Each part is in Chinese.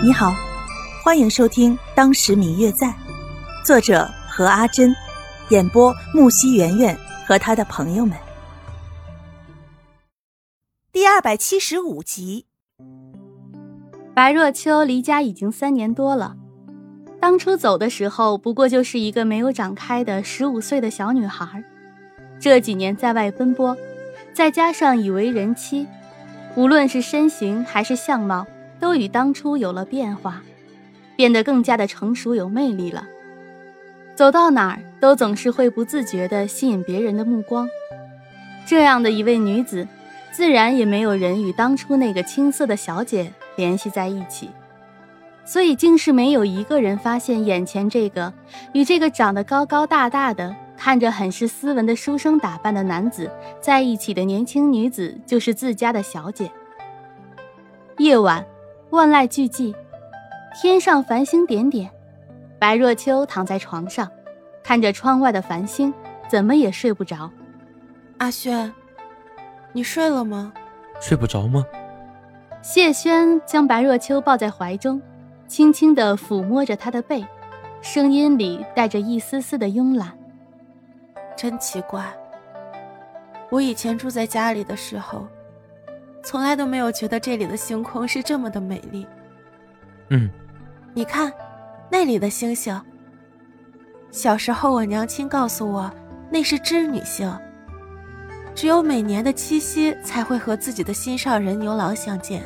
你好，欢迎收听《当时明月在》，作者何阿珍，演播木西圆圆和他的朋友们。第二百七十五集。白若秋离家已经三年多了，当初走的时候不过就是一个没有长开的十五岁的小女孩，这几年在外奔波，再加上已为人妻，无论是身形还是相貌。都与当初有了变化，变得更加的成熟有魅力了。走到哪儿都总是会不自觉地吸引别人的目光。这样的一位女子，自然也没有人与当初那个青涩的小姐联系在一起。所以，竟是没有一个人发现眼前这个与这个长得高高大大的、看着很是斯文的书生打扮的男子在一起的年轻女子就是自家的小姐。夜晚。万籁俱寂，天上繁星点点。白若秋躺在床上，看着窗外的繁星，怎么也睡不着。阿轩，你睡了吗？睡不着吗？谢轩将白若秋抱在怀中，轻轻地抚摸着她的背，声音里带着一丝丝的慵懒。真奇怪，我以前住在家里的时候。从来都没有觉得这里的星空是这么的美丽。嗯，你看，那里的星星。小时候我娘亲告诉我，那是织女星。只有每年的七夕才会和自己的心上人牛郎相见。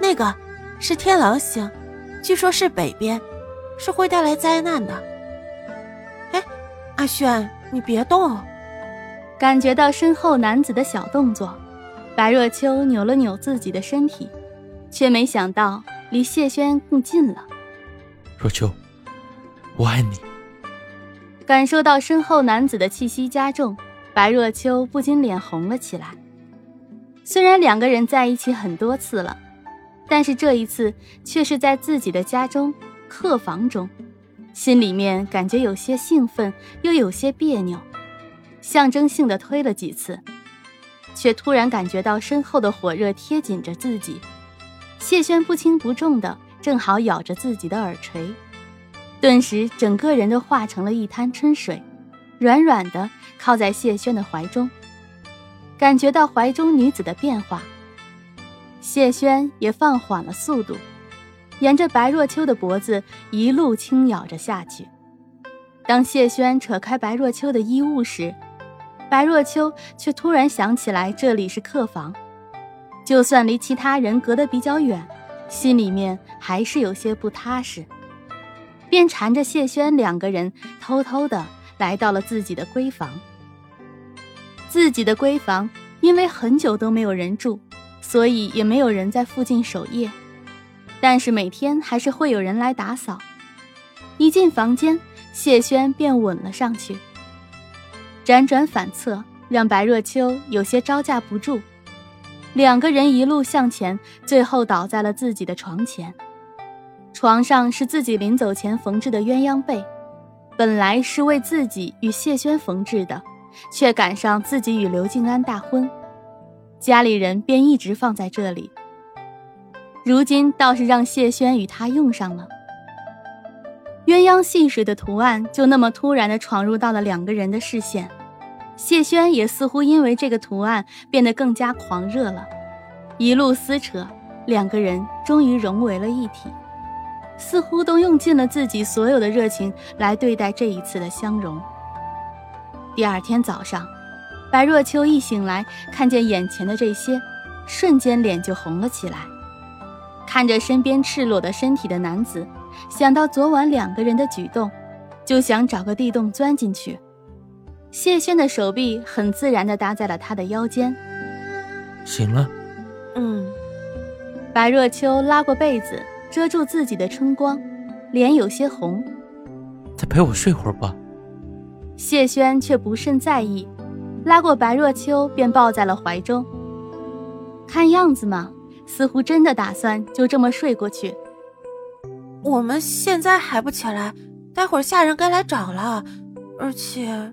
那个是天狼星，据说是北边，是会带来灾难的。哎，阿轩，你别动。感觉到身后男子的小动作。白若秋扭了扭自己的身体，却没想到离谢轩更近了。若秋，我爱你。感受到身后男子的气息加重，白若秋不禁脸红了起来。虽然两个人在一起很多次了，但是这一次却是在自己的家中客房中，心里面感觉有些兴奋，又有些别扭，象征性的推了几次。却突然感觉到身后的火热贴紧着自己，谢轩不轻不重的正好咬着自己的耳垂，顿时整个人都化成了一滩春水，软软的靠在谢轩的怀中，感觉到怀中女子的变化，谢轩也放缓了速度，沿着白若秋的脖子一路轻咬着下去。当谢轩扯开白若秋的衣物时，白若秋却突然想起来，这里是客房，就算离其他人隔得比较远，心里面还是有些不踏实，便缠着谢轩两个人偷偷的来到了自己的闺房。自己的闺房因为很久都没有人住，所以也没有人在附近守夜，但是每天还是会有人来打扫。一进房间，谢轩便吻了上去。辗转反侧，让白若秋有些招架不住。两个人一路向前，最后倒在了自己的床前。床上是自己临走前缝制的鸳鸯被，本来是为自己与谢轩缝制的，却赶上自己与刘静安大婚，家里人便一直放在这里。如今倒是让谢轩与他用上了。鸳鸯戏水的图案就那么突然的闯入到了两个人的视线。谢轩也似乎因为这个图案变得更加狂热了，一路撕扯，两个人终于融为了一体，似乎都用尽了自己所有的热情来对待这一次的相融。第二天早上，白若秋一醒来，看见眼前的这些，瞬间脸就红了起来，看着身边赤裸的身体的男子，想到昨晚两个人的举动，就想找个地洞钻进去。谢轩的手臂很自然地搭在了他的腰间。醒了。嗯。白若秋拉过被子遮住自己的春光，脸有些红。再陪我睡会儿吧。谢轩却不甚在意，拉过白若秋便抱在了怀中。看样子嘛，似乎真的打算就这么睡过去。我们现在还不起来，待会儿下人该来找了，而且。